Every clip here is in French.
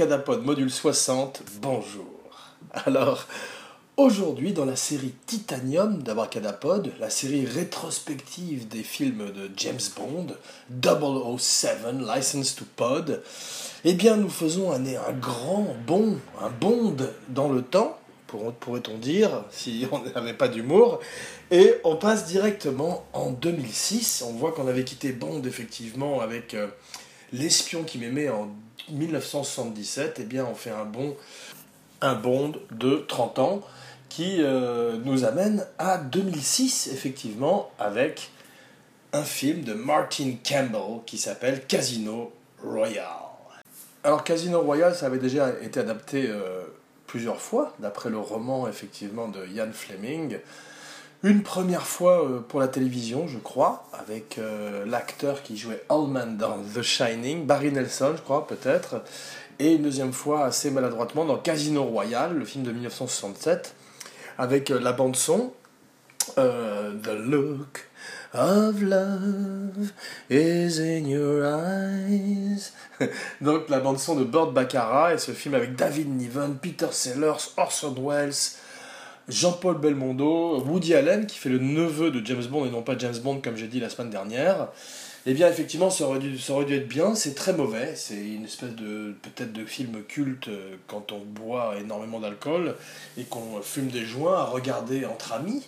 Abracadapod module 60, bonjour. Alors, aujourd'hui dans la série Titanium d'Abracadapod, la série rétrospective des films de James Bond, 007, License to Pod, eh bien nous faisons un, grand bond, un bond dans le temps, pourrait-on dire, si on n'avait pas d'humour, et on passe directement en 2006, on voit qu'on avait quitté Bond effectivement avec... Euh, L'espion qui m'aimait en 1977, eh bien, on fait un bond, de 30 ans qui euh, nous amène à 2006, effectivement, avec un film de Martin Campbell qui s'appelle Casino Royale. Alors, Casino Royale, ça avait déjà été adapté euh, plusieurs fois, d'après le roman, effectivement, de Ian Fleming une première fois euh, pour la télévision, je crois, avec euh, l'acteur qui jouait Allman dans The Shining, Barry Nelson, je crois, peut-être, et une deuxième fois assez maladroitement dans Casino Royale, le film de 1967, avec euh, la bande-son The Look of Love is in your eyes. Donc la bande-son de Bird Baccarat et ce film avec David Niven, Peter Sellers, Orson Welles. Jean-Paul Belmondo, Woody Allen, qui fait le neveu de James Bond et non pas James Bond comme j'ai dit la semaine dernière. Eh bien, effectivement, ça aurait dû, être bien. C'est très mauvais. C'est une espèce de peut-être de film culte euh, quand on boit énormément d'alcool et qu'on fume des joints à regarder entre amis.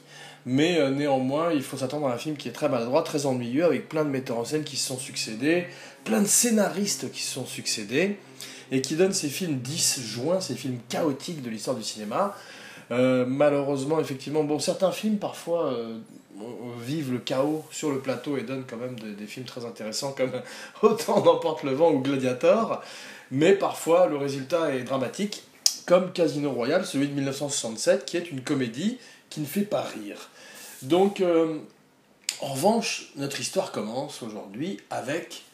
Mais euh, néanmoins, il faut s'attendre à un film qui est très maladroit, très ennuyeux, avec plein de metteurs en scène qui se sont succédés, plein de scénaristes qui se sont succédés, et qui donne ces films disjoints, ces films chaotiques de l'histoire du cinéma. Euh, malheureusement, effectivement, bon, certains films parfois euh, vivent le chaos sur le plateau et donnent quand même des films très intéressants comme Autant d'emporte le vent ou Gladiator, mais parfois le résultat est dramatique, comme Casino Royale, celui de 1967, qui est une comédie qui ne fait pas rire. Donc, euh, en revanche, notre histoire commence aujourd'hui avec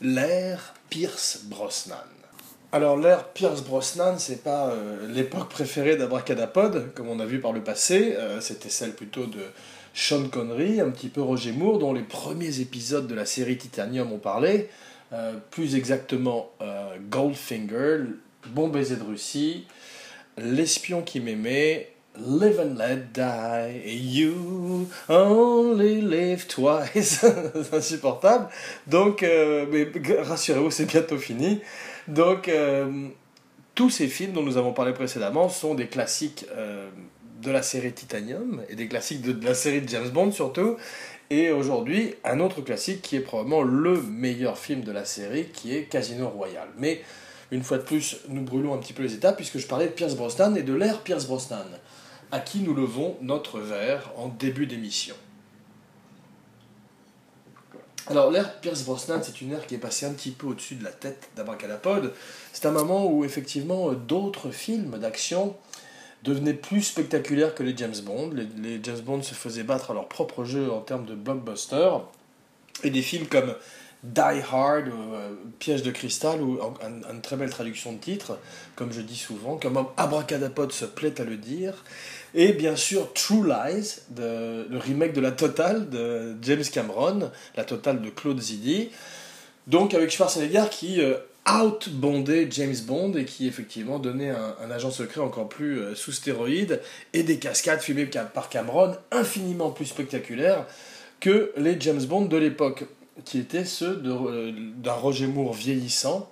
l'ère Pierce Brosnan. Alors l'ère Pierce Brosnan, c'est pas euh, l'époque préférée d'Abracadapod, comme on a vu par le passé, euh, c'était celle plutôt de Sean Connery, un petit peu Roger Moore, dont les premiers épisodes de la série Titanium ont parlé, euh, plus exactement Goldfinger, Bon baiser de Russie, L'espion qui m'aimait, Live and Let Die, You Only Live Twice, insupportable. Donc, mais rassurez-vous, c'est bientôt fini. Donc, euh, tous ces films dont nous avons parlé précédemment sont des classiques euh, de la série Titanium et des classiques de, la série de James Bond surtout. Et aujourd'hui, un autre classique qui est probablement le meilleur film de la série, qui est Casino Royale. Mais une fois de plus, nous brûlons un petit peu les étapes puisque je parlais de Pierce Brosnan et de l'ère Pierce Brosnan, à qui nous levons notre verre en début d'émission. Alors l'ère Pierce Brosnan, c'est une ère qui est passée un petit peu au-dessus de la tête d'Abracadapod. C'est un moment où effectivement d'autres films d'action devenaient plus spectaculaires que les James Bond. Les, James Bond se faisaient battre à leur propre jeu en termes de blockbuster. Et des films comme Die Hard, euh, Piège de cristal, ou une très belle traduction de titre, comme je dis souvent, comme Abracadapod se plaît à le dire, et bien sûr, True Lies, le remake de La Totale de James Cameron, La Totale de Claude Zidi. Donc avec Schwarzenegger qui euh, outbondait James Bond et qui effectivement donnait un, agent secret encore plus euh, sous stéroïdes et des cascades filmées par Cameron infiniment plus spectaculaires que les James Bond de l'époque, qui étaient ceux euh, d'un Roger Moore vieillissant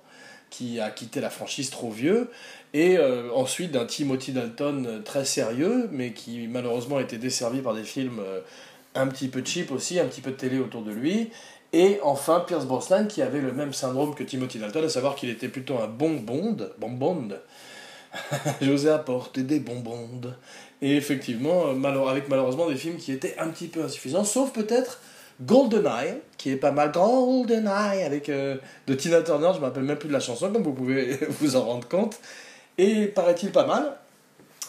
qui a quitté la franchise trop vieux et euh, ensuite d'un Timothy Dalton euh, très sérieux, mais qui malheureusement était desservi par des films un petit peu cheap aussi, un petit peu de télé autour de lui. Et enfin Pierce Brosnan qui avait le même syndrome que Timothy Dalton, à savoir qu'il était plutôt un bon Bond, bon Bond. J'osais apporter des bonbons. Et effectivement, avec malheureusement des films qui étaient un petit peu insuffisants, sauf peut-être GoldenEye, qui est pas mal. GoldenEye avec de Tina Turner, je me rappelle même plus de la chanson, comme vous pouvez vous en rendre compte et paraît-il pas mal.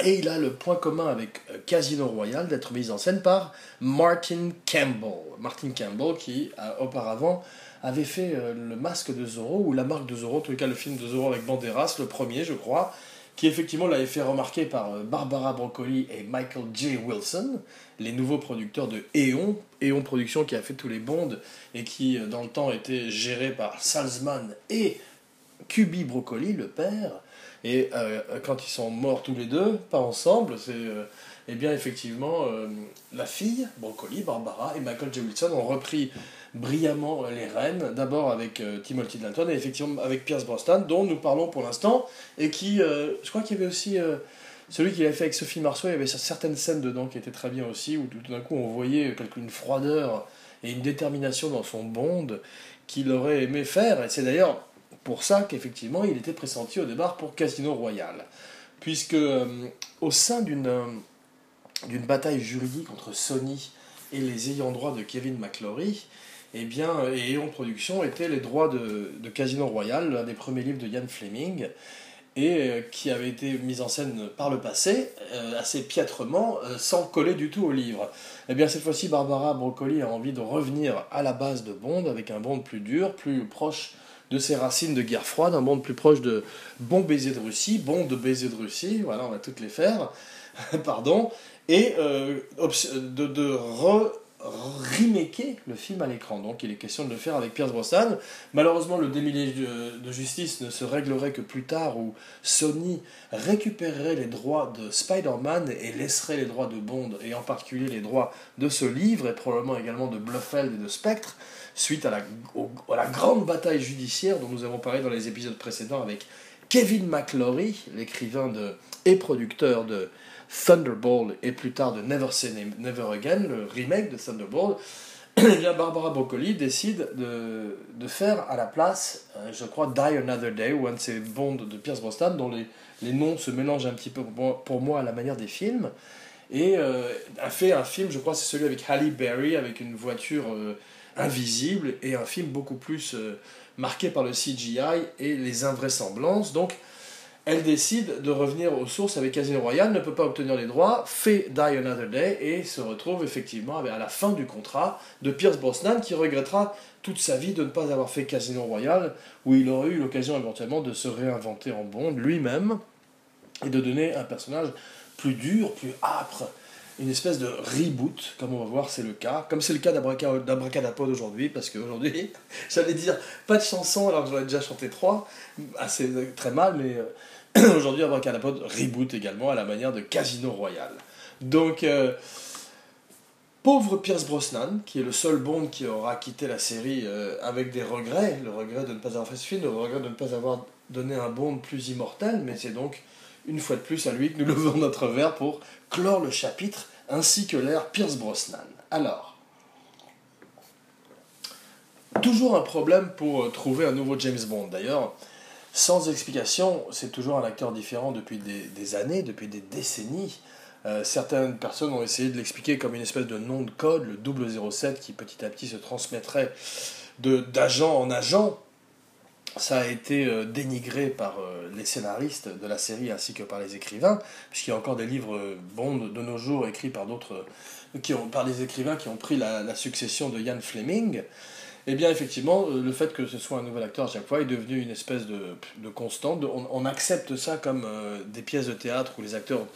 Et il a le point commun avec euh, Casino Royale d'être mis en scène par Martin Campbell. Martin Campbell qui auparavant avait fait euh, le masque de Zorro, ou la marque de Zorro, en tout cas le film de Zorro avec Banderas, le premier je crois, qui effectivement l'avait fait remarquer par euh, Barbara Broccoli et Michael J. Wilson, les nouveaux producteurs de Eon, Eon Productions qui a fait tous les bonds et qui dans le temps était géré par Salzman et Cuby Broccoli, le père. Et quand ils sont morts tous les deux, pas ensemble, c'est eh bien effectivement, la fille, Broccoli, Barbara et Michael J. Wilson ont repris brillamment les rênes, d'abord avec Timothy Dalton et effectivement avec Pierce Brosnan, dont nous parlons pour l'instant, et qui, je crois qu'il y avait aussi celui qu'il a fait avec Sophie Marceau, il y avait certaines scènes dedans qui étaient très bien aussi, où tout d'un coup on voyait une froideur et une détermination dans son Bond qu'il aurait aimé faire. Et c'est d'ailleurs pour ça qu'effectivement il était pressenti au départ pour Casino Royale. Puisque euh, au sein d'une d'une bataille juridique entre Sony et les ayants droit de Kevin McClory, eh bien, et Eon Production étaient les droits de, Casino Royale, l'un des premiers livres de Ian Fleming et euh, qui avait été mise en scène par le passé, euh, assez piètrement, euh, sans coller du tout au livre. Eh bien cette fois-ci, Barbara Broccoli a envie de revenir à la base de Bond, avec un Bond plus dur, plus proche de ses racines de guerre froide, un Bond plus proche de Bon baiser de Russie, Bon de baiser de Russie, voilà, on va toutes les faire, pardon, et de re remaker le film à l'écran. Donc il est question de le faire avec Pierce Brosnan. Malheureusement, le démêlé de justice ne se réglerait que plus tard où Sony récupérerait les droits de Spider-Man et laisserait les droits de Bond, et en particulier les droits de ce livre, et probablement également de Bluffeld et de Spectre, suite à la, à la grande bataille judiciaire dont nous avons parlé dans les épisodes précédents avec Kevin McClory, l'écrivain et producteur de Thunderball et plus tard de Never Say Never Again, le remake de Thunderball, eh bien Barbara Broccoli décide de, de, faire à la place, euh, je crois, Die Another Day, ou un de ces bonds de Pierce Brosnan, dont les, les, noms se mélangent un petit peu pour moi, à la manière des films, et euh, a fait un film, je crois, c'est celui avec Halle Berry, avec une voiture euh, invisible, et un film beaucoup plus marqué par le CGI et les invraisemblances. Donc, elle décide de revenir aux sources avec Casino Royale, ne peut pas obtenir les droits, fait Die Another Day et se retrouve effectivement à la fin du contrat de Pierce Brosnan qui regrettera toute sa vie de ne pas avoir fait Casino Royale où il aurait eu l'occasion éventuellement de se réinventer en Bond lui-même et de donner un personnage plus dur, plus âpre, une espèce de reboot, comme on va voir, c'est le cas. Comme c'est le cas d'Abracadapod aujourd'hui, parce qu'aujourd'hui, j'allais dire pas de chanson alors que j'en ai déjà chanté trois, assez très mal, mais euh, Aujourd'hui, Abracadapod reboot également à la manière de Casino Royale. Donc, euh, pauvre Pierce Brosnan, qui est le seul Bond qui aura quitté la série euh, avec des regrets, le regret de ne pas avoir fait ce film, le regret de ne pas avoir donné un Bond plus immortel, mais c'est donc une fois de plus à lui que nous levons notre verre pour clore le chapitre ainsi que l'ère Pierce Brosnan. Alors, toujours un problème pour euh, trouver un nouveau James Bond. D'ailleurs, sans explication, c'est toujours un acteur différent depuis des, années, depuis des décennies. Euh, certaines personnes ont essayé de l'expliquer comme une espèce de nom de code, le 007, qui petit à petit se transmettrait d'agent en agent. Ça a été euh, dénigré par euh, les scénaristes de la série ainsi que par les écrivains, puisqu'il y a encore des livres Bond de nos jours écrits par d'autres, par les écrivains qui ont pris la, la succession de Ian Fleming. Eh bien, effectivement, euh, le fait que ce soit un nouvel acteur à chaque fois est devenu une espèce de, constante. On, accepte ça comme euh, des pièces de théâtre où les acteurs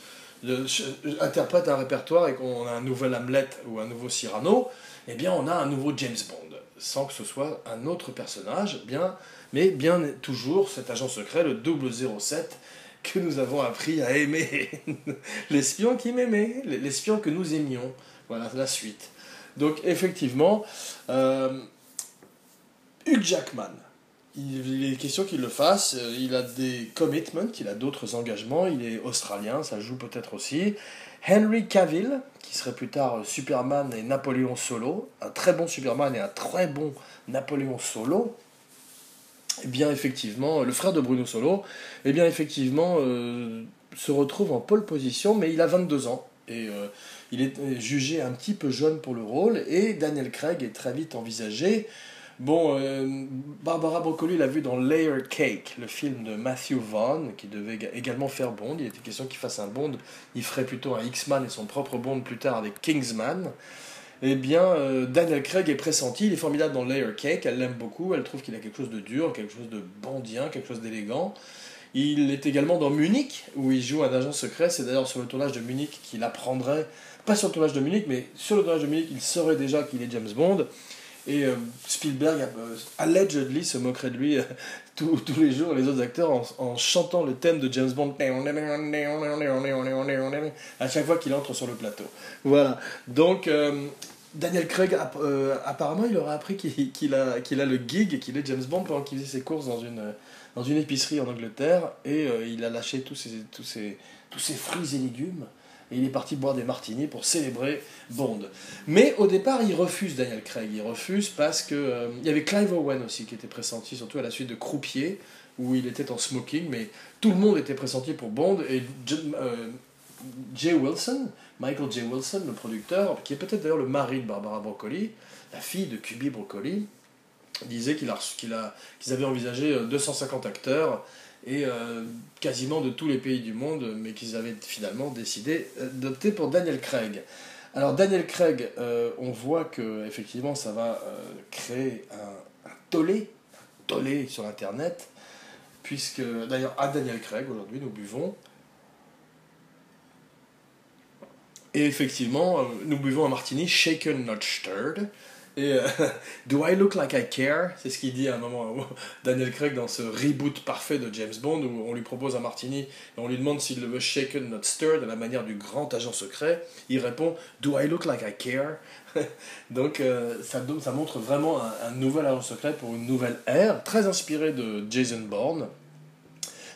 interprètent un répertoire et qu'on a un nouvel Hamlet ou un nouveau Cyrano. Eh bien, on a un nouveau James Bond, sans que ce soit un autre personnage, bien, mais bien toujours cet agent secret, le 007, que nous avons appris à aimer. L'espion qui m'aimait, l'espion que nous aimions. Voilà la suite. Donc, effectivement. Euh, Hugh Jackman. Il est question qu'il le fasse. Euh, il a des commitments, il a d'autres engagements. Il est australien, ça joue peut-être aussi. Henry Cavill, qui serait plus tard Superman et Napoléon Solo. Un très bon Superman et un très bon Napoléon Solo. Eh bien, effectivement, le frère de Bruno Solo, eh bien, effectivement, euh, se retrouve en pole position, mais il a 22 ans. Et euh, il est jugé un petit peu jeune pour le rôle. Et Daniel Craig est très vite envisagé Bon, euh, Barbara Broccoli l'a vu dans Layer Cake, le film de Matthew Vaughn, qui devait également faire Bond. Il était question qu'il fasse un Bond. Il ferait plutôt un X-Man et son propre Bond plus tard avec Kingsman. Eh bien, euh, Daniel Craig est pressenti. Il est formidable dans Layer Cake. Elle l'aime beaucoup. Elle trouve qu'il a quelque chose de dur, quelque chose de bondien, quelque chose d'élégant. Il est également dans Munich, où il joue un agent secret. C'est d'ailleurs sur le tournage de Munich qu'il apprendrait, pas sur le tournage de Munich, mais sur le tournage de Munich, il saurait déjà qu'il est James Bond. Et euh, Spielberg, euh, allegedly, se moquerait de lui euh, tous, les jours les autres acteurs en, chantant le thème de James Bond à chaque fois qu'il entre sur le plateau. Voilà. Donc, euh, Daniel Craig, apparemment, il aurait appris qu'il a, le gig qu'il est James Bond pendant qu'il faisait ses courses dans une, épicerie en Angleterre et il a lâché tous ses fruits et légumes et il est parti boire des martinis pour célébrer Bond. Mais au départ, il refuse Daniel Craig. Il refuse parce que euh, il y avait Clive Owen aussi qui était pressenti, surtout à la suite de Croupier, où il était en smoking, mais tout le monde était pressenti pour Bond et Jay Wilson, Michael J. Wilson, le producteur, qui est peut-être d'ailleurs le mari de Barbara Broccoli, la fille de Cuby Broccoli, disait qu'il a, qu'il a, qu'ils avaient envisagé 250 euh, acteurs et euh, quasiment de tous les pays du monde, mais qu'ils avaient finalement décidé euh, d'opter pour Daniel Craig. Alors Daniel Craig, on voit que effectivement ça va créer un, un, tollé, tollé sur Internet, puisque d'ailleurs à Daniel Craig aujourd'hui nous buvons Et effectivement, euh, nous buvons un martini shaken not stirred. Et euh, Do I look like I care? C'est ce qu'il dit à un moment, Daniel Craig, dans ce reboot parfait de James Bond, où on lui propose un martini et on lui demande s'il le veut shaken not stirred, à la manière du grand agent secret. Il répond Do I look like I care? Donc euh, ça, ça montre vraiment un, un, nouvel agent secret pour une nouvelle ère, très inspiré de Jason Bourne.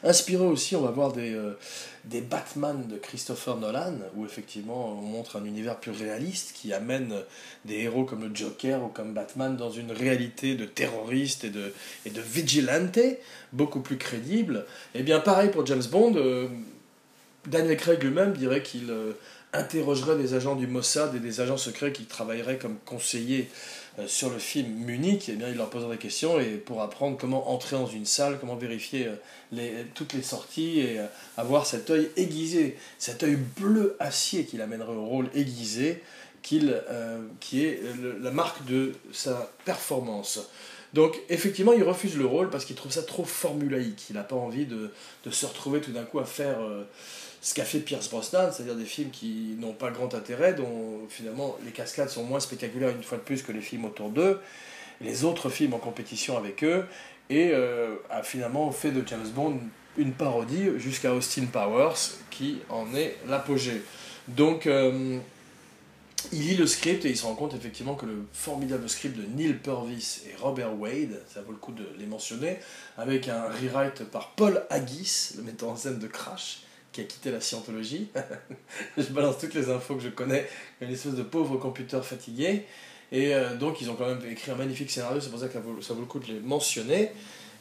Inspiré aussi, on va voir des, euh, des Batman de Christopher Nolan, où effectivement on montre un univers plus réaliste qui amène des héros comme le Joker ou comme Batman dans une réalité de terroriste et de, et de vigilante beaucoup plus crédible. Et eh bien pareil pour James Bond, euh, Daniel Craig lui-même dirait qu'il euh, interrogerait des agents du Mossad et des agents secrets qui travailleraient comme conseillers euh, sur le film Munich, eh il leur posera des questions et pour apprendre comment entrer dans une salle, comment vérifier euh, toutes les sorties et avoir cet œil aiguisé, cet œil bleu acier qui l'amènerait au rôle aiguisé, qui est la marque de sa performance. Donc effectivement, il refuse le rôle parce qu'il trouve ça trop formulaïque. Il n'a pas envie de, se retrouver tout d'un coup à faire ce qu'a fait Pierce Brosnan, c'est-à-dire des films qui n'ont pas grand intérêt, dont finalement les cascades sont moins spectaculaires une fois de plus que les films autour d'eux, les autres films en compétition avec eux, et euh, a finalement fait de James Bond une parodie jusqu'à Austin Powers, qui en est l'apogée. Donc euh, il lit le script et il se rend compte effectivement que le formidable script de Neil Purvis et Robert Wade, ça vaut le coup de les mentionner, avec un rewrite par Paul Haggis, le metteur en scène de Crash, qui a quitté la scientologie. je balance toutes les infos que je connais, une espèce de pauvre computer fatigué. Et euh, donc, ils ont quand même écrit un magnifique scénario, c'est pour ça que ça vaut, le coup de les mentionner.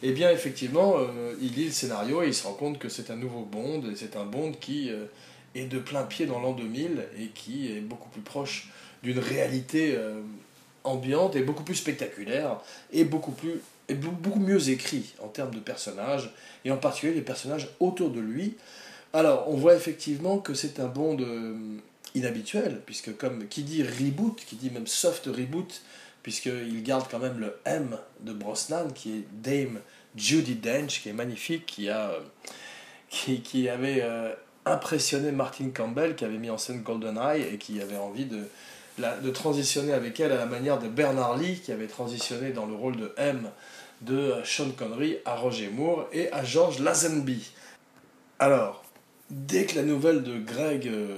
Et bien, effectivement, euh, il lit le scénario et il se rend compte que c'est un nouveau Bond, et c'est un Bond qui euh, est de plein pied dans l'an 2000 et qui est beaucoup plus proche d'une réalité ambiante et beaucoup plus spectaculaire et beaucoup, plus, et beaucoup mieux écrit en termes de personnages, et en particulier les personnages autour de lui. Alors, on voit effectivement que c'est un bond euh, inhabituel, puisque comme qui dit reboot, qui dit même soft reboot, puisqu'il garde quand même le M de Brosnan, qui est Dame Judy Dench, qui est magnifique, qui, qui avait euh, impressionné Martin Campbell, qui avait mis en scène GoldenEye, et qui avait envie de, de transitionner avec elle à la manière de Bernard Lee, qui avait transitionné dans le rôle de M de Sean Connery à Roger Moore et à George Lazenby. Alors, Dès que la nouvelle de Greg euh,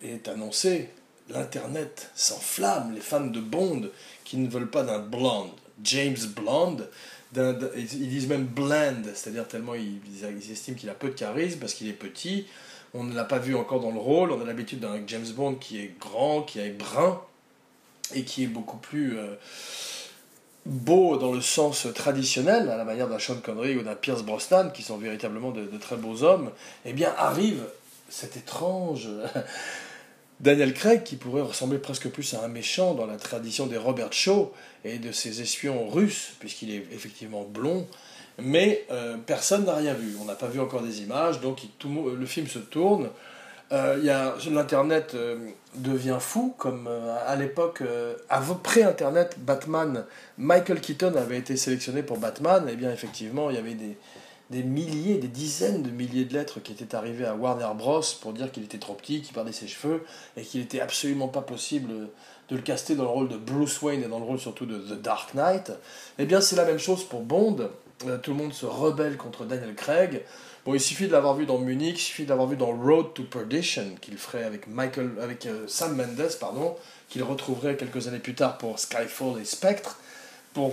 est annoncée, l'Internet s'enflamme, les fans de Bond qui ne veulent pas d'un blonde, James Blonde, ils disent même bland, c'est-à-dire tellement ils, estiment qu'il a peu de charisme parce qu'il est petit, on ne l'a pas vu encore dans le rôle, on a l'habitude d'un James Bond qui est grand, qui est brun, et qui est beaucoup plus... Euh, beau dans le sens traditionnel, à la manière d'un Sean Connery ou d'un Pierce Brosnan, qui sont véritablement de, très beaux hommes, eh bien arrive cet étrange Daniel Craig qui pourrait ressembler presque plus à un méchant dans la tradition des Robert Shaw et de ses espions russes, puisqu'il est effectivement blond, mais euh, personne n'a rien vu. On n'a pas vu encore des images, donc le film se tourne. Euh, y a, l'Internet euh, devient fou, comme euh, à l'époque, euh, pré-Internet, Batman, Michael Keaton avait été sélectionné pour Batman, et bien effectivement, il y avait des, des milliers, des dizaines de milliers de lettres qui étaient arrivées à Warner Bros. pour dire qu'il était trop petit, qu'il perdait ses cheveux, et qu'il n'était absolument pas possible de le caster dans le rôle de Bruce Wayne et dans le rôle surtout de The Dark Knight. Eh bien, c'est la même chose pour Bond. tout le monde se rebelle contre Daniel Craig. Il suffit de l'avoir vu dans Munich, il suffit de l'avoir vu dans Road to Perdition, qu'il ferait avec, Michael, avec Sam Mendes, pardon, qu'il retrouverait quelques années plus tard pour Skyfall et Spectre.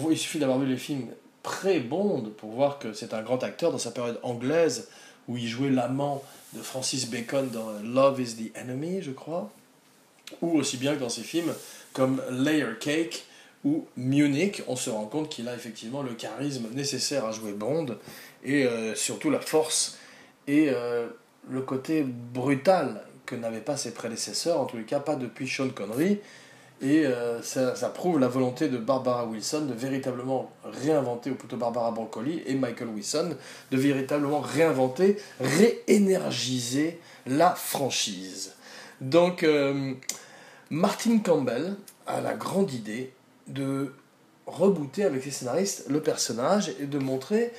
Il suffit d'avoir vu les films pré-Bond pour voir que c'est un grand acteur dans sa période anglaise où il jouait l'amant de Francis Bacon dans Love is the Enemy, je crois, ou aussi bien que dans ses films comme Layer Cake ou Munich, on se rend compte qu'il a effectivement le charisme nécessaire à jouer Bond et euh, surtout la force et euh, le côté brutal que n'avaient pas ses prédécesseurs, en tous les cas pas depuis Sean Connery. Et euh, ça, prouve la volonté de Barbara Wilson de véritablement réinventer, ou plutôt Barbara Broccoli et Michael Wilson, de véritablement réinventer, réénergiser la franchise. Donc, Martin Campbell a la grande idée de rebooter avec les scénaristes le personnage et de montrer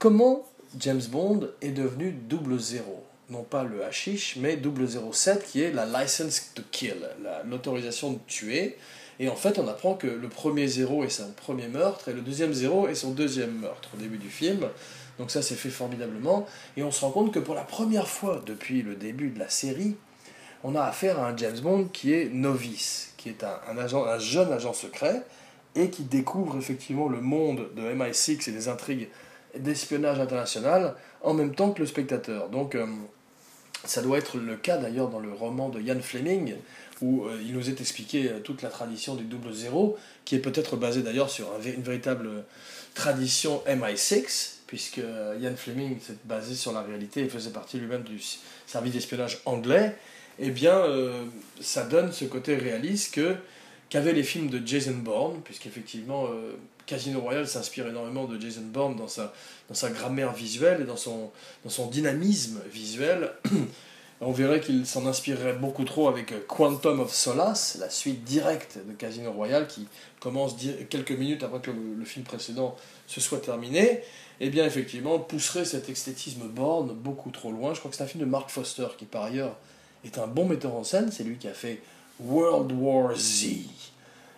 comment James Bond est devenu double zéro? Non pas le hashish, mais 007 qui est la license to kill, l'autorisation de tuer. Et en fait, on apprend que le premier zéro est son premier meurtre et le deuxième zéro est son deuxième meurtre au début du film. Donc ça, c'est fait formidablement. Et on se rend compte que pour la première fois depuis le début de la série, on a affaire à un James Bond qui est novice, qui est un, un jeune agent secret et qui découvre effectivement le monde de MI6 et des intrigues d'espionnage international en même temps que le spectateur. Donc euh, ça doit être le cas d'ailleurs dans le roman de Ian Fleming, où euh, il nous est expliqué euh, toute la tradition du double zéro, qui est peut-être basée d'ailleurs sur une véritable tradition MI6, puisque Ian Fleming s'est basé sur la réalité et faisait partie lui-même du service d'espionnage anglais, eh bien, ça donne ce côté réaliste que qu'avaient les films de Jason Bourne, puisqu'effectivement, Casino Royale s'inspire énormément de Jason Bourne dans sa, dans sa grammaire visuelle et dans son, dans son dynamisme visuel. On verrait qu'il s'en inspirerait beaucoup trop avec Quantum of Solace, la suite directe de Casino Royale qui commence quelques minutes après que le, film précédent se soit terminé. Et eh bien, effectivement, pousserait cet esthétisme Bourne beaucoup trop loin. Je crois que c'est un film de Mark Foster qui, par ailleurs, est un bon metteur en scène. C'est lui qui a fait World War Z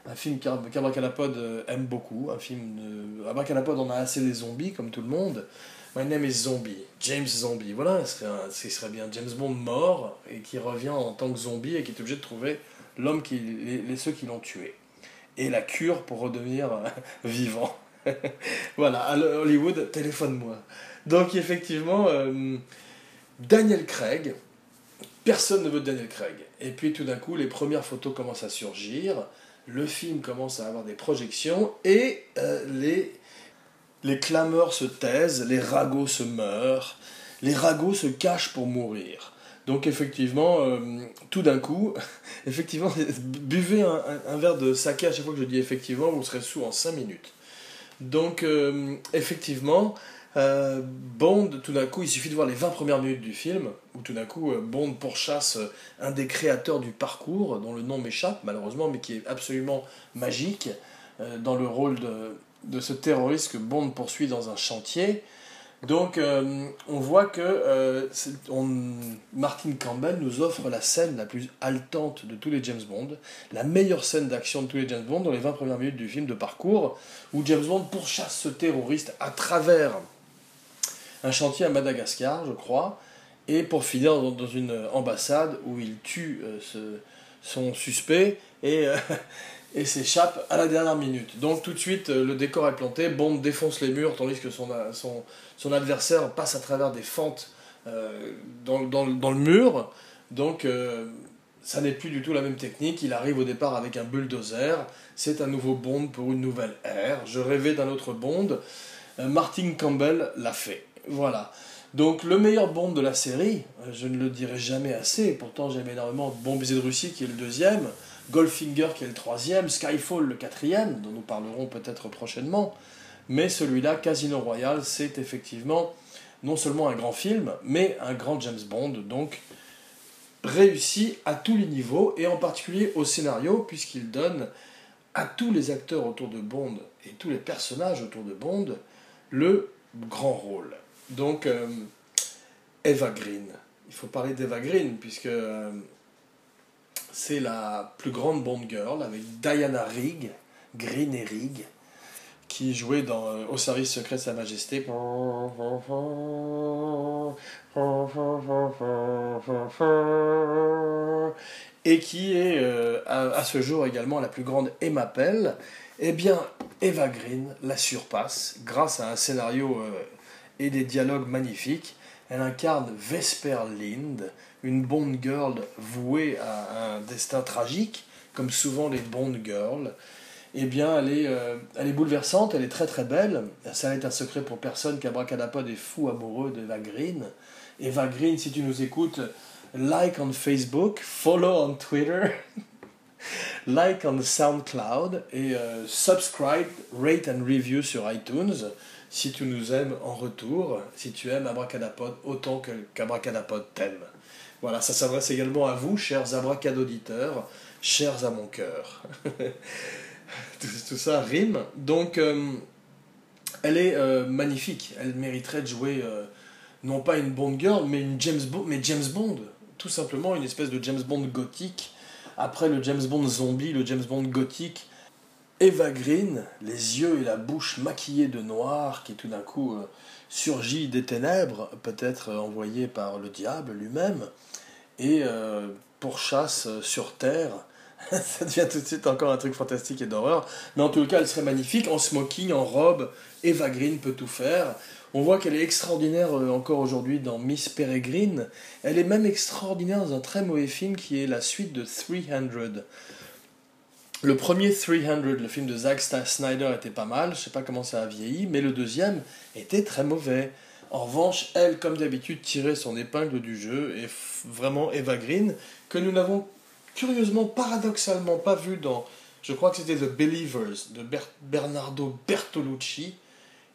un film qu'Abracadapod euh, aime beaucoup, un film de... Abracadapod on a assez des zombies comme tout le monde. My name is Zombie, James Zombie. Voilà, ce serait, serait bien James Bond mort et qui revient en tant que zombie et qui est obligé de trouver l'homme qui les, ceux qui l'ont tué et la cure pour redevenir euh, vivant. voilà, Hollywood, téléphone-moi. Donc effectivement, euh, Daniel Craig, personne ne veut Daniel Craig. Et puis tout d'un coup, les premières photos commencent à surgir le film commence à avoir des projections et euh, les, clameurs se taisent, les ragots se meurent, les ragots se cachent pour mourir. Donc effectivement, euh, tout d'un coup, effectivement, buvez un, verre de saké à chaque fois que je dis effectivement, vous serez sous en 5 minutes. Donc euh, effectivement, euh, Bond, tout d'un coup, il suffit de voir les 20 premières minutes du film, où tout d'un coup, euh, Bond pourchasse euh, un des créateurs du parcours, dont le nom m'échappe malheureusement, mais qui est absolument magique, dans le rôle de, ce terroriste que Bond poursuit dans un chantier. Donc, on voit que Martin Campbell nous offre la scène la plus haletante de tous les James Bond, la meilleure scène d'action de tous les James Bond dans les 20 premières minutes du film de parcours, où James Bond pourchasse ce terroriste à travers un chantier à Madagascar, je crois, et pour finir dans, une ambassade où il tue euh, son suspect et, euh, et s'échappe à la dernière minute. Donc tout de suite, euh, le décor est planté, Bond défonce les murs tandis que son, adversaire passe à travers des fentes dans, dans, dans, le mur. Donc ça n'est plus du tout la même technique. Il arrive au départ avec un bulldozer. C'est un nouveau Bond pour une nouvelle ère. Je rêvais d'un autre Bond. Martin Campbell l'a fait. Voilà. Donc le meilleur Bond de la série, euh, je ne le dirai jamais assez, pourtant j'aime énormément Bombay de Russie qui est le deuxième, Goldfinger qui est le troisième, Skyfall le quatrième, dont nous parlerons peut-être prochainement, mais celui-là, Casino Royale, c'est effectivement non seulement un grand film, mais un grand James Bond, donc réussi à tous les niveaux, et en particulier au scénario, puisqu'il donne à tous les acteurs autour de Bond et tous les personnages autour de Bond le grand rôle. Donc, euh, Eva Green. Il faut parler d'Eva Green, puisque euh, c'est la plus grande Bond Girl, avec Diana Rigg, Green et Rigg, qui jouait dans, Au service secret de Sa Majesté. Et qui est à, ce jour également la plus grande Emma Pell. Eh bien, Eva Green la surpasse grâce à un scénario et des dialogues magnifiques. Elle incarne Vesper Lind, une Bond girl vouée à un destin tragique, comme souvent les Bond girls. Eh bien, elle est, euh, elle est bouleversante, elle est très très belle. Ça n'est un secret pour personne qu'Abracadapod est fou amoureux d'Eva Green. Eva Green, si tu nous écoutes, like on Facebook, follow on Twitter, like on SoundCloud et euh, subscribe, rate and review sur iTunes si tu nous aimes en retour, si tu aimes Abracadapod autant qu'Abracadapod t'aime. Voilà, ça s'adresse également à vous, chers abracadoditeurs, chers à mon cœur. tout, ça rime. Donc, euh, elle est euh, magnifique. Elle mériterait de jouer euh, non pas une Bond girl, mais une James mais James Bond. Tout simplement une espèce de James Bond gothique. Après le James Bond zombie, le James Bond gothique Eva Green, les yeux et la bouche maquillés de noir, qui tout d'un coup euh, surgit des ténèbres, peut-être euh, envoyé par le diable lui-même, et euh, pourchasse sur terre. Ça devient tout de suite encore un truc fantastique et d'horreur. Mais en tout cas, elle serait magnifique, en smoking, en robe. Eva Green peut tout faire. On voit qu'elle est extraordinaire encore aujourd'hui dans Miss Peregrine. Elle est même extraordinaire dans un très mauvais film qui est la suite de 300. Le premier 300, le film de Zack Snyder, était pas mal, je sais pas comment ça a vieilli, mais le deuxième était très mauvais. En revanche, elle, comme d'habitude, tirait son épingle du jeu, et vraiment Eva Green, que nous n'avons curieusement, paradoxalement pas vu dans, je crois que c'était The Believers de Bernardo Bertolucci,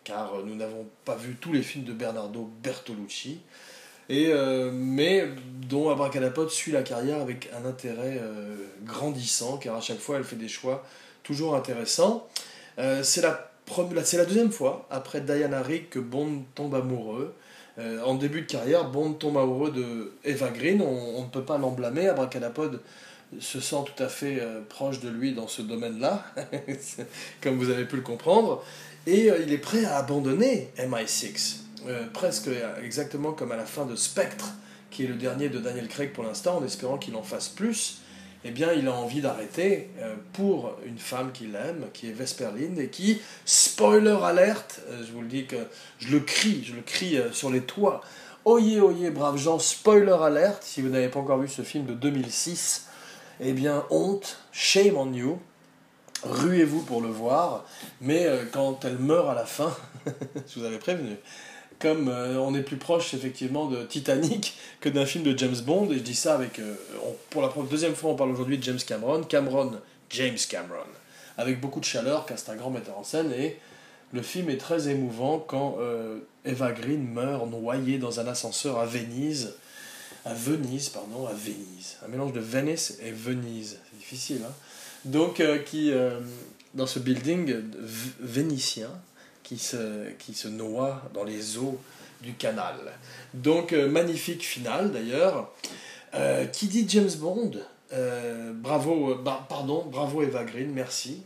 car nous n'avons pas vu tous les films de Bernardo Bertolucci et, euh, mais dont Abracadapod suit la carrière avec un intérêt euh, grandissant, car à chaque fois elle fait des choix toujours intéressants. Euh, c'est la, la deuxième fois, après Diana Rick, que Bond tombe amoureux. en début de carrière, Bond tombe amoureux de Eva Green, on, ne peut pas l'en blâmer, Abracadapod se sent tout à fait proche de lui dans ce domaine-là, comme vous avez pu le comprendre, et il est prêt à abandonner MI6. Euh, presque exactement comme à la fin de Spectre, qui est le dernier de Daniel Craig pour l'instant, en espérant qu'il en fasse plus, eh bien il a envie d'arrêter euh, pour une femme qu'il aime, qui est Vesperline, et qui, spoiler alerte, euh, je vous le dis que je le crie, je le crie sur les toits, oyez, oyez, braves gens, spoiler alerte, si vous n'avez pas encore vu ce film de 2006, eh bien honte, shame on you, ruez-vous pour le voir, mais quand elle meurt à la fin, je vous avais prévenu, comme euh, on est plus proche effectivement de Titanic que d'un film de James Bond, et je dis ça avec, euh, pour la deuxième fois on parle aujourd'hui de James Cameron, Cameron, James Cameron, avec beaucoup de chaleur car c'est un grand metteur en scène, et le film est très émouvant quand euh, Eva Green meurt noyée dans un ascenseur à Venise, à Venise, pardon, à Venise, un mélange de Venice et Venise, c'est difficile, hein. Donc qui, dans ce building vénitien, qui se, qui se noie dans les eaux du canal. Donc, euh, magnifique finale d'ailleurs. Euh, qui dit James Bond euh, Bravo, pardon, bravo Eva Green, merci.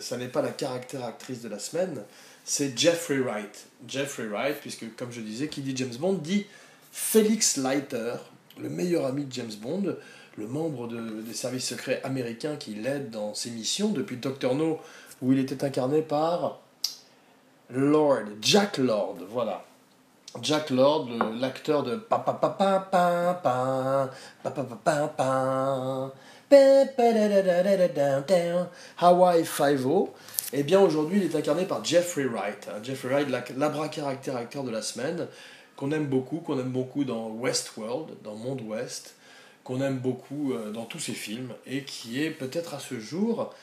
ça n'est pas la caractère actrice de la semaine, c'est Jeffrey Wright. Jeffrey Wright, puisque comme je disais, qui dit James Bond dit Felix Leiter, le meilleur ami de James Bond, le membre de, des services secrets américains qui l'aide dans ses missions depuis Doctor No, où il était incarné par Lord, Jack Lord, voilà. Jack Lord, l'acteur de Papa Hawaii Five-O, eh bien aujourd'hui il est incarné par Jeffrey Wright. Jeffrey Wright, l'abra-caractère acteur de la semaine, qu'on aime beaucoup, qu'on aime beaucoup dans Westworld, dans Monde Ouest, qu'on aime beaucoup dans tous ses films, et qui est peut-être à ce jour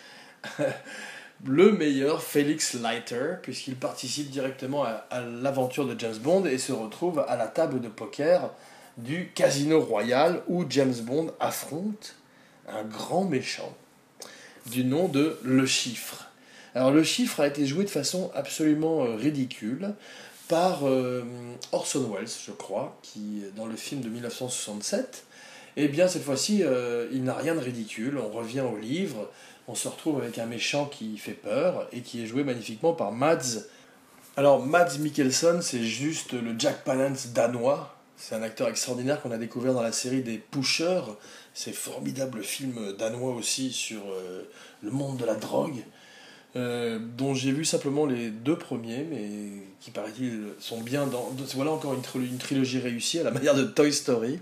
le meilleur Felix Leiter, puisqu'il participe directement à, l'aventure de James Bond et se retrouve à la table de poker du Casino Royal où James Bond affronte un grand méchant du nom de Le Chiffre. Alors le Chiffre a été joué de façon absolument euh, ridicule par euh, Orson Welles, je crois, qui dans le film de 1967. Eh bien cette fois-ci, euh, il n'a rien de ridicule, on revient au livre, on se retrouve avec un méchant qui fait peur et qui est joué magnifiquement par Mads. Alors Mads Mikkelsen, c'est juste le Jack Palance danois. C'est un acteur extraordinaire qu'on a découvert dans la série des Pushers. C'est formidable film danois aussi sur euh, le monde de la drogue. Euh, dont j'ai vu simplement les deux premiers, mais qui paraît-il sont bien dans. Voilà encore une, trilogie réussie à la manière de Toy Story.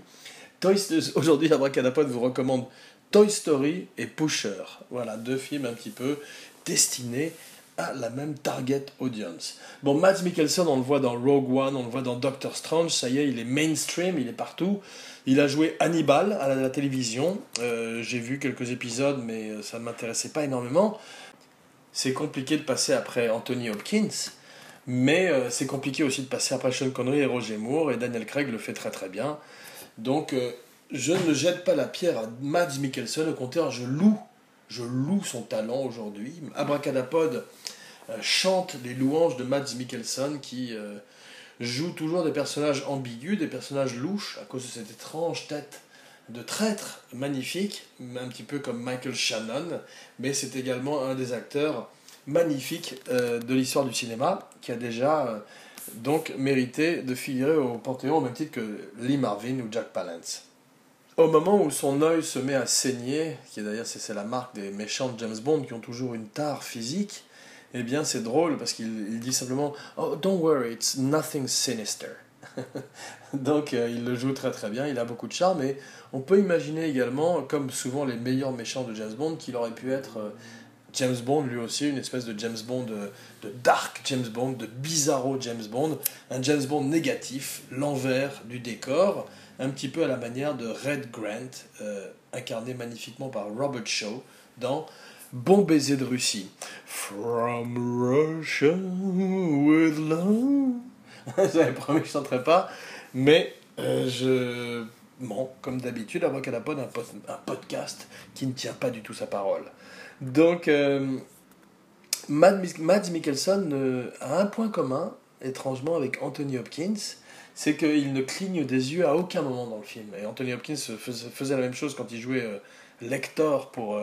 Toy, aujourd'hui, Abracadapod vous recommande Toy Story et Pusher. Voilà, deux films un petit peu destinés à la même target audience. Bon, Mads Mikkelsen, on le voit dans Rogue One, on le voit dans Doctor Strange, ça y est, il est mainstream, il est partout. Il a joué Hannibal à la, télévision. Euh, j'ai vu quelques épisodes, mais euh, ça ne m'intéressait pas énormément c'est compliqué de passer après Anthony Hopkins, mais euh, c'est compliqué aussi de passer après Sean Connery et Roger Moore, et Daniel Craig le fait très très bien. Donc je ne jette pas la pierre à Mads Mikkelsen, au contraire, je loue, je loue son talent aujourd'hui. Abracadapod euh, chante les louanges de Mads Mikkelsen qui joue toujours des personnages ambigus, des personnages louches à cause de cette étrange tête de traître magnifique, un petit peu comme Michael Shannon, mais c'est également un des acteurs magnifiques euh, de l'histoire du cinéma, qui a déjà euh, donc mérité de figurer au Panthéon au même titre que Lee Marvin ou Jack Palance. Au moment où son œil se met à saigner, qui d'ailleurs c'est la marque des méchants de James Bond qui ont toujours une tare physique, eh bien c'est drôle parce qu'il dit simplement Oh, don't worry, it's nothing sinister. Donc euh, il le joue très très bien, il a beaucoup de charme et on peut imaginer également, comme souvent les meilleurs méchants de James Bond, qu'il aurait pu être euh, James Bond lui aussi, une espèce de James Bond, euh, de, dark James Bond, de bizarro James Bond, un James Bond négatif, l'envers du décor, un petit peu à la manière de Red Grant, incarné magnifiquement par Robert Shaw dans Bon baiser de Russie. From Russia with love. J'avais promis que je ne chanterais pas, mais euh, je mens, comme d'habitude, avant qu'elle un, un podcast qui ne tient pas du tout sa parole. Donc, euh, Mads, Mikkelsen euh, a un point commun, étrangement, avec Anthony Hopkins, c'est qu'il ne cligne des yeux à aucun moment dans le film. Et Anthony Hopkins faisait, la même chose quand il jouait euh, Lector pour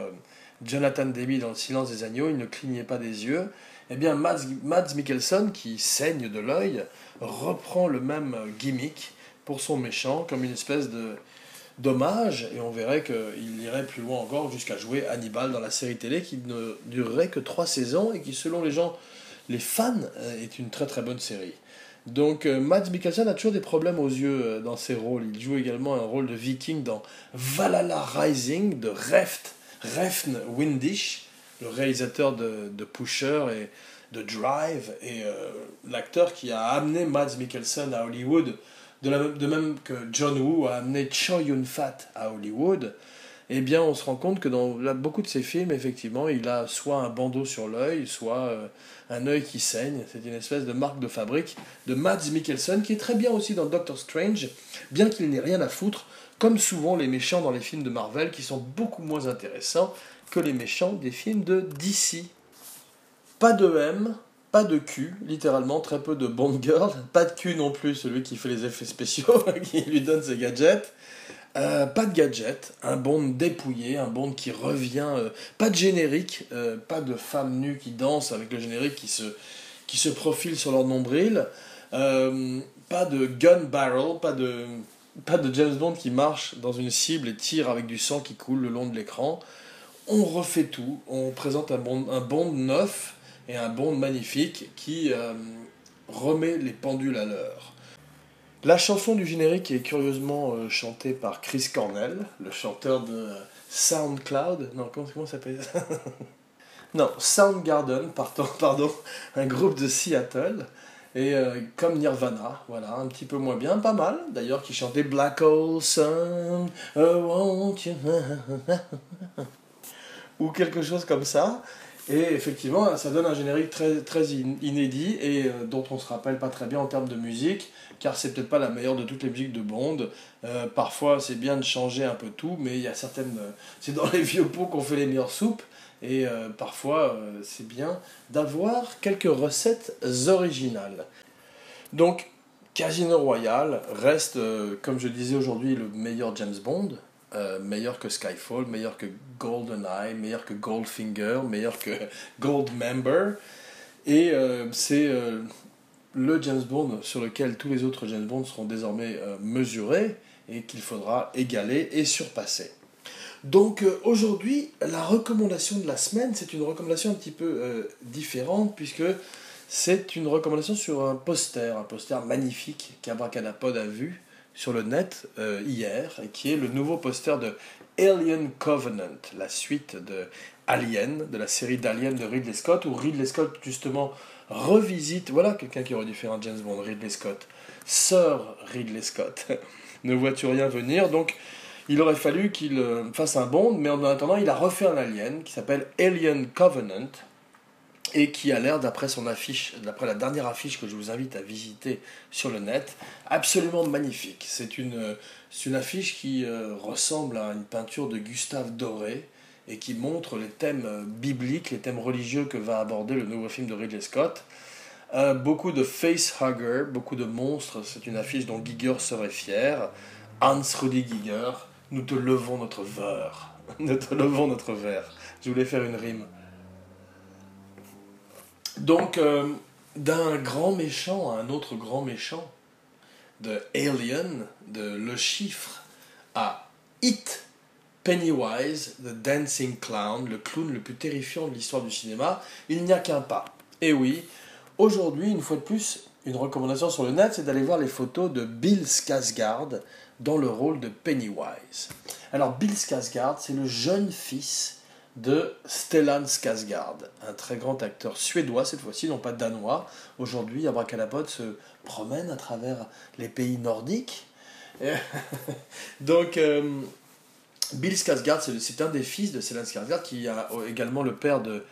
Jonathan Demi dans Le silence des agneaux, il ne clignait pas des yeux. Eh bien, Mads, Mikkelsen, qui saigne de l'œil, reprend le même gimmick pour son méchant, comme une espèce de dommage, et on verrait qu'il irait plus loin encore jusqu'à jouer Hannibal dans la série télé qui ne durerait que trois saisons et qui, selon les gens, les fans, euh, est une très très bonne série. Donc euh, Mads Mikkelsen a toujours des problèmes aux yeux euh, dans ses rôles. Il joue également un rôle de viking dans Valhalla Rising de Reft, Refn Windish, le réalisateur de, Pusher et de Drive, et l'acteur qui a amené Mads Mikkelsen à Hollywood de, même que John Woo a amené Chow Yun-fat à Hollywood, eh bien on se rend compte que dans beaucoup de ses films, effectivement, il a soit un bandeau sur l'œil, soit euh, un œil qui saigne. C'est une espèce de marque de fabrique de Mads Mikkelsen, qui est très bien aussi dans Doctor Strange, bien qu'il n'ait rien à foutre, comme souvent les méchants dans les films de Marvel, qui sont beaucoup moins intéressants que les méchants des films de DC. Pas de M, pas de cul, littéralement, très peu de Bond Girl, pas de cul non plus, celui qui fait les effets spéciaux, qui lui donne ses gadgets. Euh, pas de gadgets, un Bond dépouillé, un Bond qui revient, euh, pas de générique, euh, pas de femmes nues qui dansent avec le générique qui se, profile sur leur nombril, pas de gun barrel, pas de, James Bond qui marche dans une cible et tire avec du sang qui coule le long de l'écran. On refait tout, on présente un Bond, un Bond neuf, et un bond magnifique qui remet les pendules à l'heure. La chanson du générique est curieusement euh, chantée par Chris Cornell, le chanteur de SoundCloud. Non, comment, s'appelle Non, Soundgarden, pardon, pardon, un groupe de Seattle. Et euh, comme Nirvana, voilà, un petit peu moins bien, pas mal, d'ailleurs, qui chantait Black Hole Sun, you... ou quelque chose comme ça. Et effectivement, ça donne un générique très, très inédit et euh, dont on se rappelle pas très bien en termes de musique, car c'est peut-être pas la meilleure de toutes les musiques de Bond. Euh, parfois, c'est bien de changer un peu tout, mais il y a certaines. Euh, c'est dans les vieux pots qu'on fait les meilleures soupes, et parfois, c'est bien d'avoir quelques recettes originales. Donc, Casino Royale reste, comme je disais aujourd'hui, le meilleur James Bond, euh, meilleur que Skyfall, meilleur que GoldenEye, meilleur que Goldfinger, meilleur que Goldmember. Et euh, c'est euh, le James Bond sur lequel tous les autres James Bond seront désormais mesurés et qu'il faudra égaler et surpasser. Donc aujourd'hui, la recommandation de la semaine, c'est une recommandation un petit peu différente puisque c'est une recommandation sur un poster, un poster magnifique qu'Abracadapod a vu sur le net euh, hier, qui est le nouveau poster de Alien Covenant, la suite de Alien, de la série d'Alien de Ridley Scott, où Ridley Scott justement revisite, voilà quelqu'un qui aurait dû faire un James Bond, Ridley Scott, Sir Ridley Scott, ne vois-tu rien venir, donc il aurait fallu qu'il euh, fasse un Bond, mais en attendant il a refait un Alien qui s'appelle Alien Covenant, et qui a l'air, d'après son affiche, d'après la dernière affiche que je vous invite à visiter sur le net, absolument magnifique. C'est une, une affiche qui euh, ressemble à une peinture de Gustave Doré et qui montre les thèmes euh, bibliques, les thèmes religieux que va aborder le nouveau film de Ridley Scott. Euh, beaucoup de facehugger, beaucoup de monstres, c'est une affiche dont Giger serait fier. Hans Rudi Giger, nous te levons notre verre. nous te levons notre verre. Je voulais faire une rime. Donc, euh, d'un grand méchant à un autre grand méchant, de Alien, de Le Chiffre, à It, Pennywise, The Dancing Clown, le clown le plus terrifiant de l'histoire du cinéma, il n'y a qu'un pas. Et oui, aujourd'hui, une fois de plus, une recommandation sur le net, c'est d'aller voir les photos de Bill Skarsgård dans le rôle de Pennywise. Alors, Bill Skarsgård, c'est le jeune fils de Stellan Skarsgård, un très grand acteur suédois cette fois-ci, non pas danois. Aujourd'hui, Abracadapod se promène à travers les pays nordiques. Donc, euh, Bill Skarsgård, c'est un des fils de Stellan Skarsgård, qui a également le père de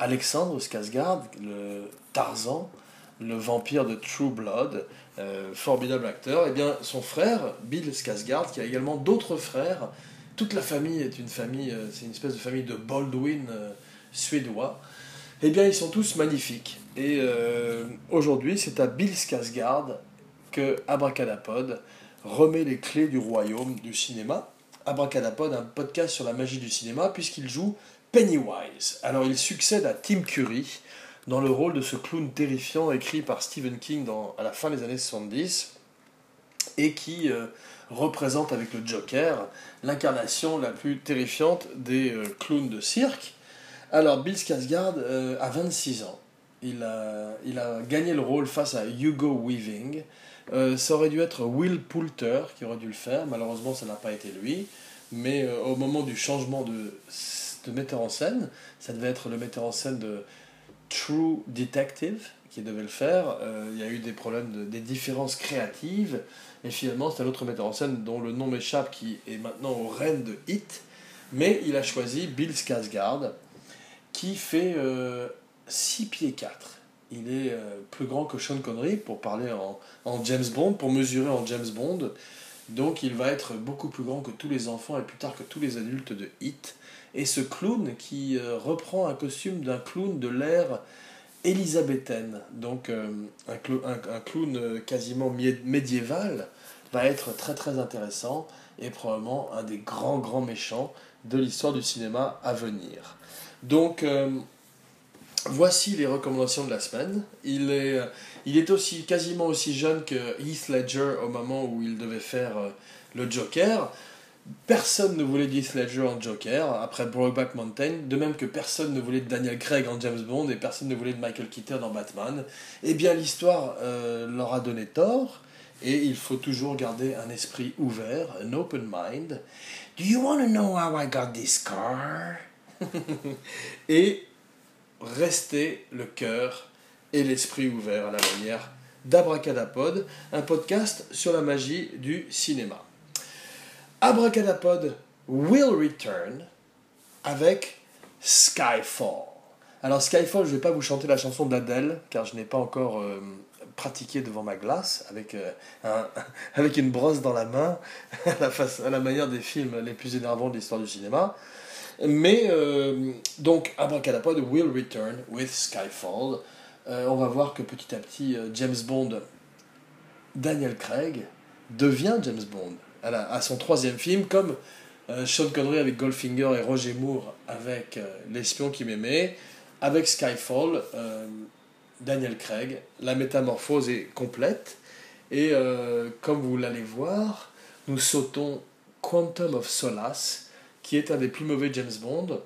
Alexandre Skarsgård, le Tarzan, le vampire de True Blood, euh, formidable acteur. Et eh bien, son frère, Bill Skarsgård, qui a également d'autres frères, toute la famille est une famille, euh, c'est une espèce de famille de Baldwin euh, suédois. Eh bien, ils sont tous magnifiques. Et euh, aujourd'hui, c'est à Bill Skarsgård que Abracadapod remet les clés du royaume du cinéma. Abracadapod, un podcast sur la magie du cinéma, puisqu'il joue Pennywise. Alors, il succède à Tim Curry dans le rôle de ce clown terrifiant écrit par Stephen King à la fin des années 70 et qui représente avec le Joker l'incarnation la plus terrifiante des euh, clowns de cirque. Alors Bill Skarsgård euh, a 26 ans. Il a, il a gagné le rôle face à Hugo Weaving. Euh, ça aurait dû être Will Poulter qui aurait dû le faire. Malheureusement, ça n'a pas été lui. Mais au moment du changement de, de metteur en scène, ça devait être le metteur en scène de True Detective qui devait le faire. il y a eu des problèmes, des différences créatives. Et finalement, c'est un autre metteur en scène dont le nom m'échappe, qui est maintenant au reine de Hit. Mais il a choisi Bill Skarsgård, qui fait 6 euh, pieds 4. Il est euh, plus grand que Sean Connery, pour parler en, James Bond, pour mesurer en James Bond. Donc il va être beaucoup plus grand que tous les enfants et plus tard que tous les adultes de Hit. Et ce clown qui euh, reprend un costume d'un clown de l'ère élisabéthaine, donc euh, un, un, clown quasiment médiéval, va être très très intéressant et probablement un des grands grands méchants de l'histoire du cinéma à venir. Donc euh, voici les recommandations de la semaine. Il est, il est aussi quasiment aussi jeune que Heath Ledger au moment où il devait faire le Joker. Personne ne voulait Heath Ledger en Joker après Brokeback Mountain, de même que personne ne voulait de Daniel Craig en James Bond et personne ne voulait de Michael Keaton en Batman. Eh bien, l'histoire euh, leur a donné tort et il faut toujours garder un esprit ouvert, un open mind. Do you want to know how I got this car? et rester le cœur et l'esprit ouvert à la manière d'Abracadapod, un podcast sur la magie du cinéma. Abracadapod will return avec Skyfall. Alors Skyfall, je ne vais pas vous chanter la chanson d'Adèle, car je n'ai pas encore euh, pratiqué devant ma glace, avec, euh, avec une brosse dans la main, à la, à manière des films les plus énervants de l'histoire du cinéma. Mais euh, donc Abracadapod will return with Skyfall. on va voir que petit à petit, James Bond, Daniel Craig, devient James Bond à, son troisième film, comme euh, Sean Connery avec Goldfinger et Roger Moore avec euh, L'espion qui m'aimait, avec Skyfall, euh, Daniel Craig. La métamorphose est complète. Et comme vous l'allez voir, nous sautons Quantum of Solace, qui est un des plus mauvais James Bond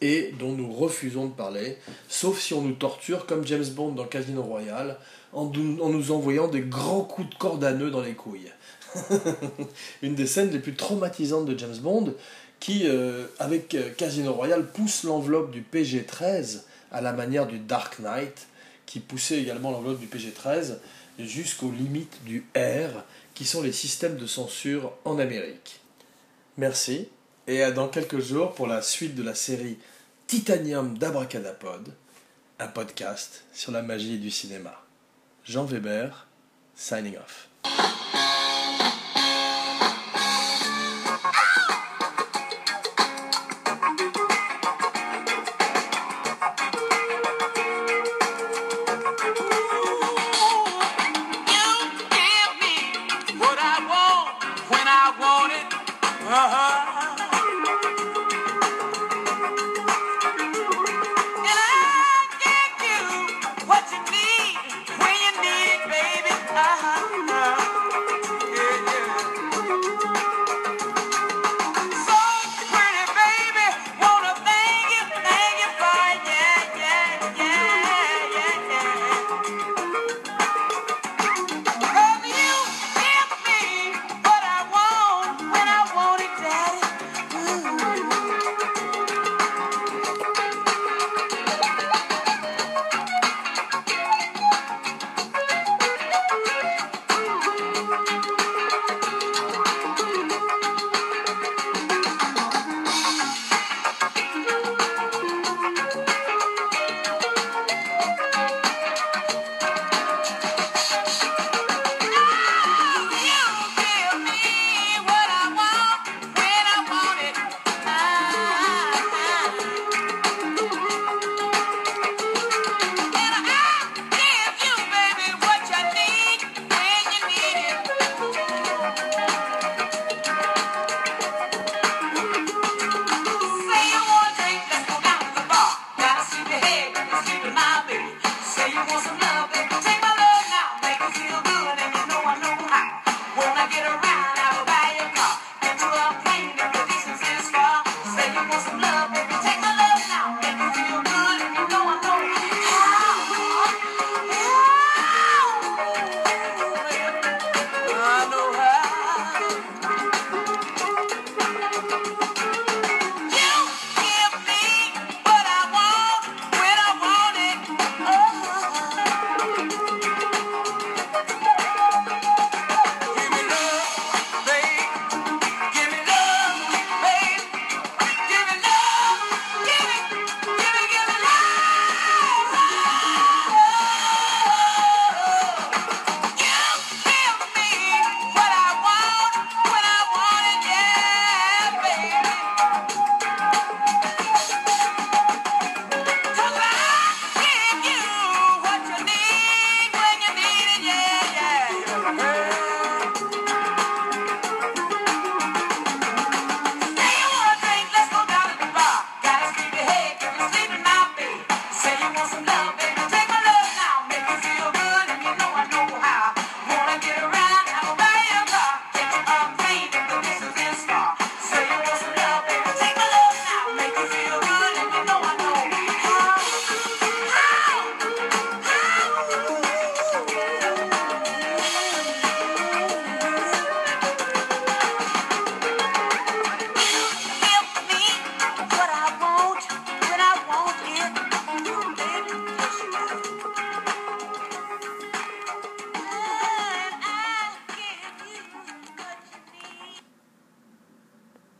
et dont nous refusons de parler, sauf si on nous torture comme James Bond dans Casino Royale, en, nous envoyant des grands coups de corde à nœud dans les couilles. Une des scènes les plus traumatisantes de James Bond, qui, euh, avec euh, Casino Royale, pousse l'enveloppe du PG-13 à la manière du Dark Knight, qui poussait également l'enveloppe du PG-13 jusqu'aux limites du R, qui sont les systèmes de censure en Amérique. Merci, et à dans quelques jours pour la suite de la série Titanium d'Abracadapod, un podcast sur la magie du cinéma. Jean Weber, signing off.